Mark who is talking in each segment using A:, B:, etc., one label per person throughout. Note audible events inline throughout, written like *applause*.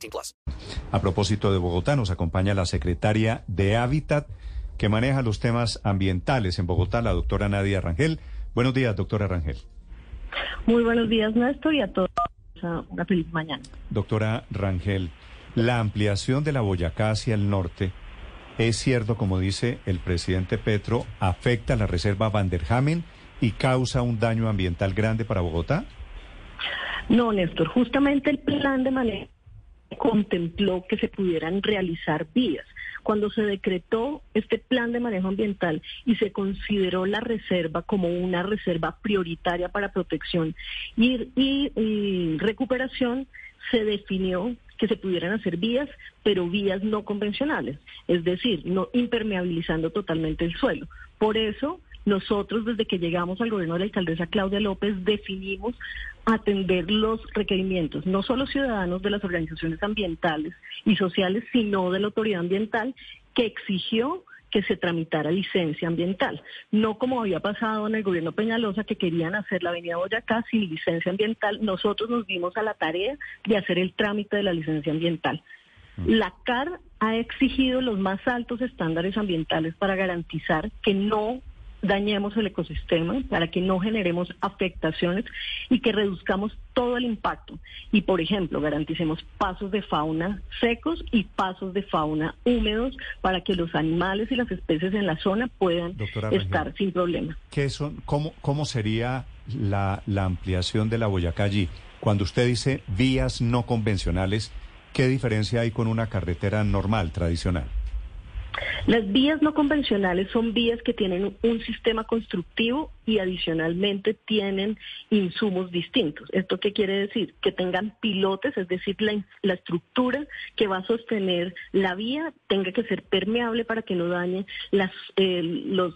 A: 18 plus.
B: A propósito de Bogotá, nos acompaña la secretaria de Hábitat que maneja los temas ambientales en Bogotá, la doctora Nadia Rangel. Buenos días, doctora Rangel.
C: Muy buenos días, Néstor, y a todos una feliz mañana.
B: Doctora Rangel, la ampliación de la Boyacá hacia el norte, es cierto, como dice el presidente Petro, afecta a la reserva Van der Hamen y causa un daño ambiental grande para Bogotá?
C: No, Néstor, justamente el plan de manejo contempló que se pudieran realizar vías. Cuando se decretó este plan de manejo ambiental y se consideró la reserva como una reserva prioritaria para protección y, recuperación, se definió que se pudieran hacer vías, pero vías no convencionales, es decir, no impermeabilizando totalmente el suelo. Por eso, nosotros desde que llegamos al gobierno de la alcaldesa Claudia López definimos atender los requerimientos, no solo ciudadanos de las organizaciones ambientales y sociales, sino de la autoridad ambiental que exigió que se tramitara licencia ambiental. No como había pasado en el gobierno Peñalosa, que querían hacer la avenida Boyacá sin licencia ambiental. Nosotros nos dimos a la tarea de hacer el trámite de la licencia ambiental. La CAR ha exigido los más altos estándares ambientales para garantizar que no dañemos el ecosistema, para que no generemos afectaciones y que reduzcamos todo el impacto. Y, por ejemplo, garanticemos pasos de fauna secos y pasos de fauna húmedos para que los animales y las especies en la zona puedan
B: Doctora Rangel.
C: estar sin problema.
B: ¿Qué son, cómo, ¿Cómo sería la, la ampliación de la Boyacá allí? Cuando usted dice vías no convencionales, ¿qué diferencia hay con una carretera normal, tradicional?
C: Las vías no convencionales son vías que tienen un sistema constructivo y adicionalmente tienen insumos distintos. ¿Esto qué quiere decir? Que tengan pilotes, es decir, la, estructura que va a sostener la vía tenga que ser permeable para que no dañe las, eh,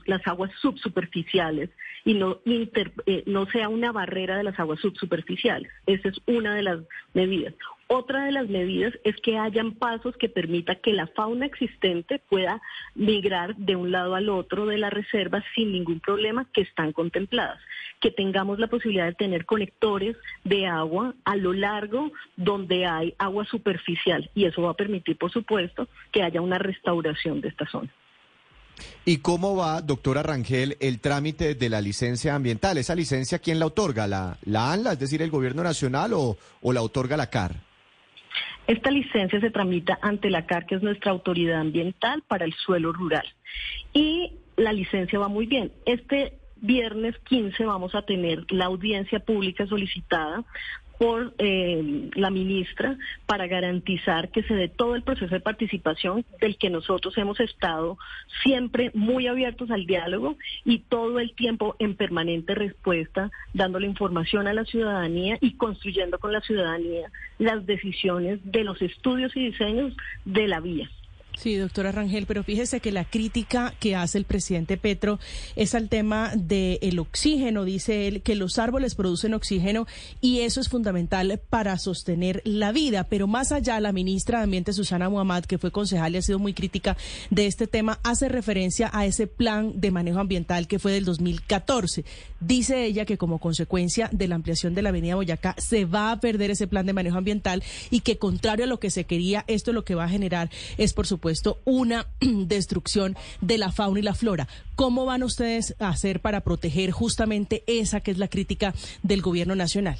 C: las aguas subsuperficiales y no, inter- eh, no sea una barrera de las aguas subsuperficiales. Esa es una de las medidas. Otra de las medidas es que hayan pasos que permita que la fauna existente pueda migrar de un lado al otro de la reserva sin ningún problema que están contempladas. Que tengamos la posibilidad de tener conectores de agua a lo largo donde hay agua superficial y eso va a permitir, por supuesto, que haya una restauración de esta zona.
D: ¿Y cómo va, doctora Rangel, el trámite de la licencia ambiental? ¿Esa licencia quién la otorga? ¿La, la ANLA, es decir, el gobierno nacional o, o la otorga la CAR?
C: Esta licencia se tramita ante la CAR, que es nuestra autoridad ambiental para el suelo rural. Y la licencia va muy bien. Este viernes 15 vamos a tener la audiencia pública solicitada por eh, la ministra para garantizar que se dé todo el proceso de participación del que nosotros hemos estado siempre muy abiertos al diálogo y todo el tiempo en permanente respuesta, dándole información a la ciudadanía y construyendo con la ciudadanía las decisiones de los estudios y diseños de la vía.
E: Sí, doctora Rangel, pero fíjese que la crítica que hace el presidente Petro es al tema del oxígeno. Dice él que los árboles producen oxígeno y eso es fundamental para sostener la vida. Pero más allá, la ministra de Ambiente, Susana Muhammad, que fue concejal y ha sido muy crítica de este tema, hace referencia a ese plan de manejo ambiental que fue del 2014. Dice ella que como consecuencia de la ampliación de la avenida Boyacá se va a perder ese plan de manejo ambiental y que contrario a lo que se quería, esto lo que va a generar es, por supuesto, una *clears throat* destrucción de la fauna y la flora. ¿Cómo van ustedes a hacer para proteger justamente esa que es la crítica del gobierno nacional?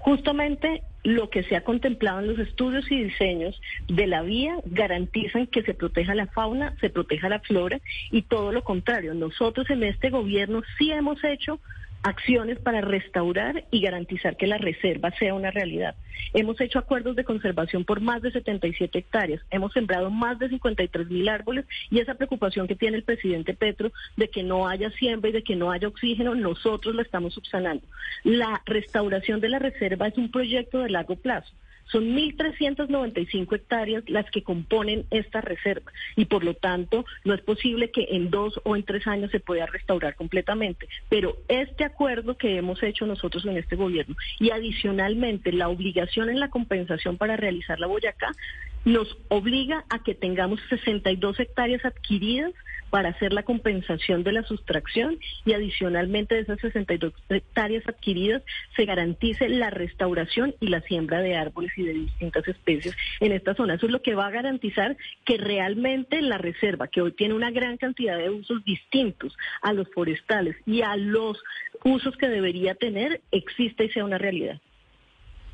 C: Justamente lo que se ha contemplado en los estudios y diseños de la vía garantizan que se proteja la fauna, se proteja la flora y todo lo contrario. Nosotros en este gobierno sí hemos hecho acciones para restaurar y garantizar que la reserva sea una realidad. Hemos hecho acuerdos de conservación por más de 77 hectáreas, hemos sembrado más de 53 mil árboles y esa preocupación que tiene el presidente Petro de que no haya siembra y de que no haya oxígeno, nosotros la estamos subsanando. La restauración de la reserva es un proyecto de largo plazo Son 1.395 hectáreas las que componen esta reserva y por lo tanto no es posible que en dos o en tres años se pueda restaurar completamente. Pero este acuerdo que hemos hecho nosotros en este gobierno y adicionalmente la obligación en la compensación para realizar la Boyacá nos obliga a que tengamos 62 hectáreas adquiridas para hacer la compensación de la sustracción y adicionalmente de esas 62 hectáreas adquiridas se garantice la restauración y la siembra de árboles y de distintas especies en esta zona. Eso es lo que va a garantizar que realmente la reserva, que hoy tiene una gran cantidad de usos distintos a los forestales y a los usos que debería tener, exista y sea una realidad.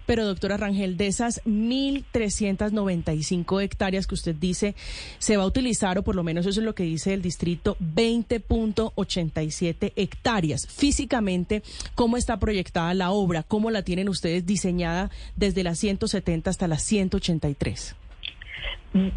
E: Pero, doctora Rangel, de esas 1.395 hectáreas que usted dice, se va a utilizar, o por lo menos eso es lo que dice el distrito, 20.87 hectáreas. Físicamente, ¿cómo está proyectada la obra? ¿Cómo la tienen ustedes diseñada desde las 170 hasta las 183?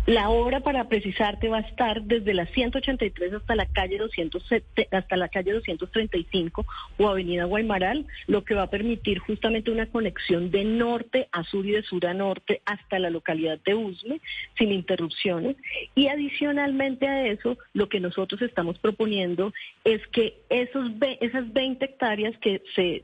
C: La obra, para precisarte, va a estar desde la 183 hasta la calle 207, hasta la calle 235 o Avenida Guaymaral, lo que va a permitir justamente una conexión de norte a sur y de sur a norte hasta la localidad de Usme sin interrupciones. Y adicionalmente a eso, lo que nosotros estamos proponiendo es que esos esas 20 hectáreas que se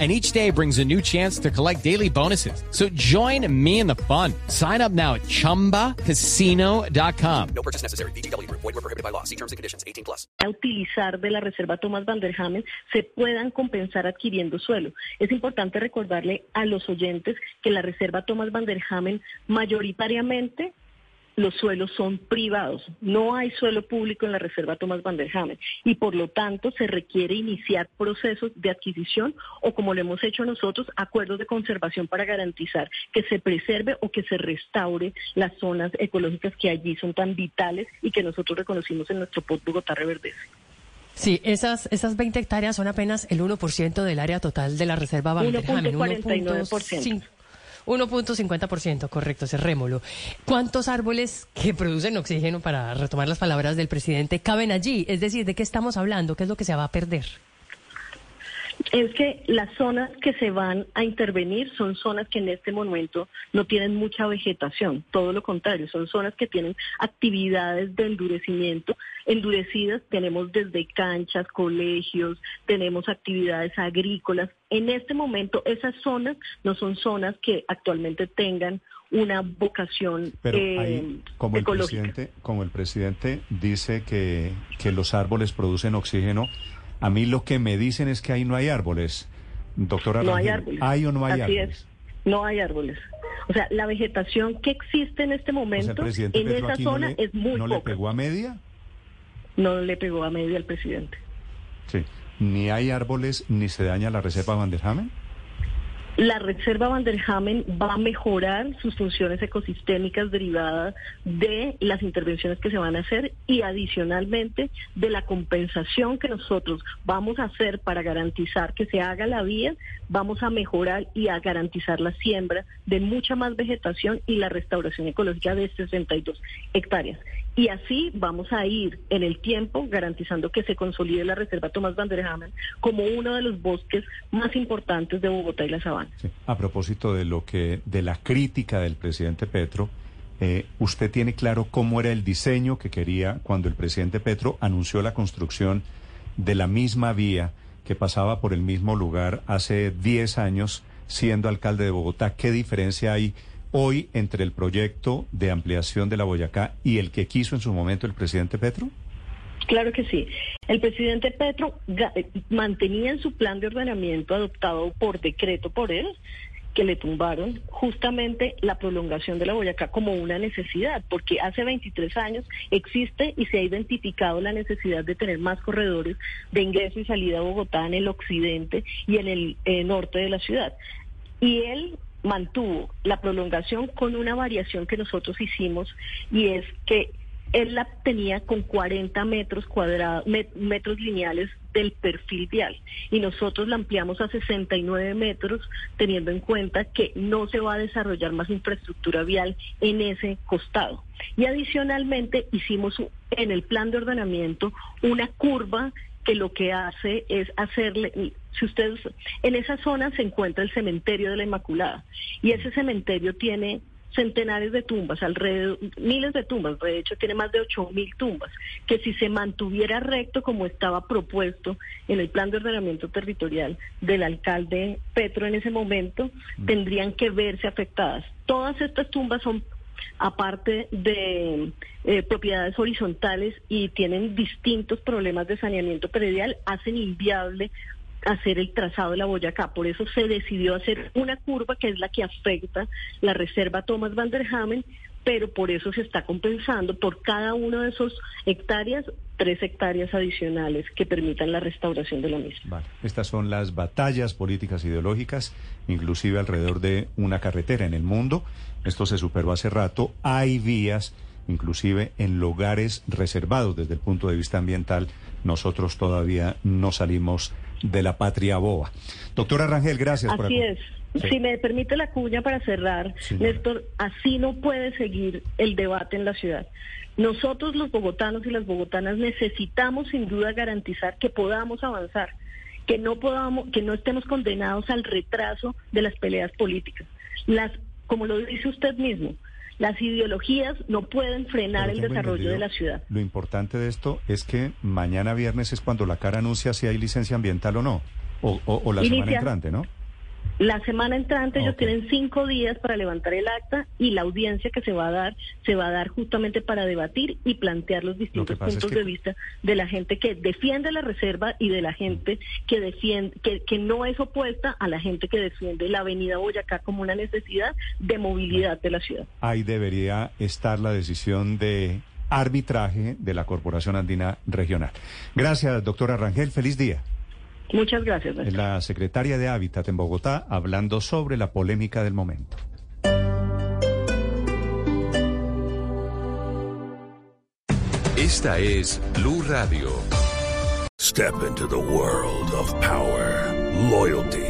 F: and each day brings a new chance to collect daily bonuses. So join me in the fun. Sign up now at ChumbaCasino.com.
A: No purchase necessary. BGW. Void were prohibited by law. See terms and conditions. 18 plus.
C: A utilizar de la Reserva Thomas Van der Hamen se puedan compensar adquiriendo suelo. Es importante recordarle a los oyentes que la Reserva Thomas Van der Hamen mayoritariamente los suelos son privados. No hay suelo público en la Reserva Thomas Van der Hamen y por lo tanto se requiere iniciar procesos de adquisición o como lo hemos hecho nosotros, acuerdos de conservación para garantizar que se preserve o que se restaure las zonas ecológicas que allí son tan vitales y que nosotros reconocimos en nuestro post Bogotá Reverdece.
G: Sí, esas, esas 20 hectáreas son apenas el 1% del área total de la Reserva Van der Hamen.
C: 1.49%.
G: 1.50%, correcto, cerrémoslo. ¿Cuántos árboles que producen oxígeno, para retomar las palabras del presidente, caben allí? Es decir, ¿de qué estamos hablando? ¿Qué es lo que se va a perder?
C: Es que las zonas que se van a intervenir son zonas que en este momento no tienen mucha vegetación, todo lo contrario, son zonas que tienen actividades de endurecimiento. Endurecidas tenemos desde canchas, colegios, tenemos actividades agrícolas. En este momento esas zonas no son zonas que actualmente tengan una vocación
B: Pero
C: eh,
B: como el presidente, como el presidente dice que, que los árboles producen oxígeno, a mí lo que me dicen es que ahí no hay árboles. Doctora
C: No hay árboles.
B: ¿hay o no hay
C: Así
B: árboles?
C: es. No hay árboles. O sea, la vegetación que existe en este
B: O sea,
C: momento en
B: Petro
C: esa zona
B: no le,
C: es muy
B: ¿no le pegó a media?
C: No le pegó a media al presidente.
B: Sí. Ni hay árboles ni se daña la reserva Van der Hamen.
C: La Reserva Van der Hamen va a mejorar sus funciones ecosistémicas derivadas de las intervenciones que se van a hacer y adicionalmente de la compensación que nosotros vamos a hacer para garantizar que se haga la vía, vamos a mejorar y a garantizar la siembra de mucha más vegetación y la restauración ecológica de 62 hectáreas. Y así vamos a ir en el tiempo garantizando que se consolide la Reserva Tomás Van der Hamen como uno de los bosques más importantes de Bogotá y la Sabana.
B: A propósito de lo que, de la crítica del presidente Petro, eh, ¿usted tiene claro cómo era el diseño que quería cuando el presidente Petro anunció la construcción de la misma vía que pasaba por el mismo lugar hace 10 años siendo alcalde de Bogotá? ¿Qué diferencia hay hoy entre el proyecto de ampliación de la Boyacá y el que quiso en su momento el presidente Petro?
C: Claro que sí. El presidente Petro eh, mantenía en su plan de ordenamiento adoptado por decreto por él que le tumbaron justamente la prolongación de la Boyacá como una necesidad, porque hace 23 años existe y se ha identificado la necesidad de tener más corredores de ingreso y salida a Bogotá en el occidente y en el eh, norte de la ciudad. Y él mantuvo la prolongación con una variación que nosotros hicimos y es que él la tenía con 40 metros cuadrados, metros lineales del perfil vial y nosotros la ampliamos a 69 metros teniendo en cuenta que no se va a desarrollar más infraestructura vial en ese costado. Y adicionalmente hicimos en el plan de ordenamiento una curva que lo que hace es hacerle, si ustedes, en esa zona se encuentra el cementerio de la Inmaculada y ese cementerio tiene centenares de tumbas, alrededor, miles de tumbas, de hecho tiene más de ocho mil tumbas, que si se mantuviera recto como estaba propuesto en el plan de ordenamiento territorial del alcalde Petro en ese momento, mm. tendrían que verse afectadas. Todas estas tumbas son aparte de eh, propiedades horizontales y tienen distintos problemas de saneamiento predial, hacen inviable hacer el trazado de la Boyacá. Por eso se decidió hacer una curva que es la que afecta la reserva Thomas van der Hamen, pero por eso se está compensando por cada uno de esos hectáreas tres hectáreas adicionales que permitan la restauración de la misma.
B: Estas son las batallas políticas ideológicas, inclusive alrededor de una carretera en el mundo. Esto se superó hace rato. Hay vías, inclusive en lugares reservados desde el punto de vista ambiental. Nosotros todavía no salimos de la patria boa. Doctora Rangel, gracias.
C: Así es. Si me permite la cuña para cerrar, Néstor, así no puede seguir el debate en la ciudad. Nosotros los bogotanos y las bogotanas necesitamos sin duda garantizar que podamos avanzar, que no podamos, que no estemos condenados al retraso de las peleas políticas. Las, como lo dice usted mismo, las ideologías no pueden frenar el desarrollo de la ciudad.
B: Lo importante de esto es que mañana viernes es cuando la cara anuncia si hay licencia ambiental o no, o, la semana entrante, ¿no?
C: La semana entrante ellos tienen cinco días para levantar el acta y la audiencia que se va a dar se va a dar justamente para debatir y plantear los distintos puntos de vista de la gente que defiende la reserva y de la gente que defiende que, que no es opuesta a la gente que defiende la Avenida Boyacá como una necesidad de movilidad de la ciudad.
B: Ahí debería estar la decisión de arbitraje de la Corporación Andina Regional. Gracias, doctora Rangel. Feliz día.
C: Muchas gracias.
B: La secretaria de Hábitat en Bogotá hablando sobre la polémica del momento.
H: Esta es Blue Radio. Step into the world of power, loyalty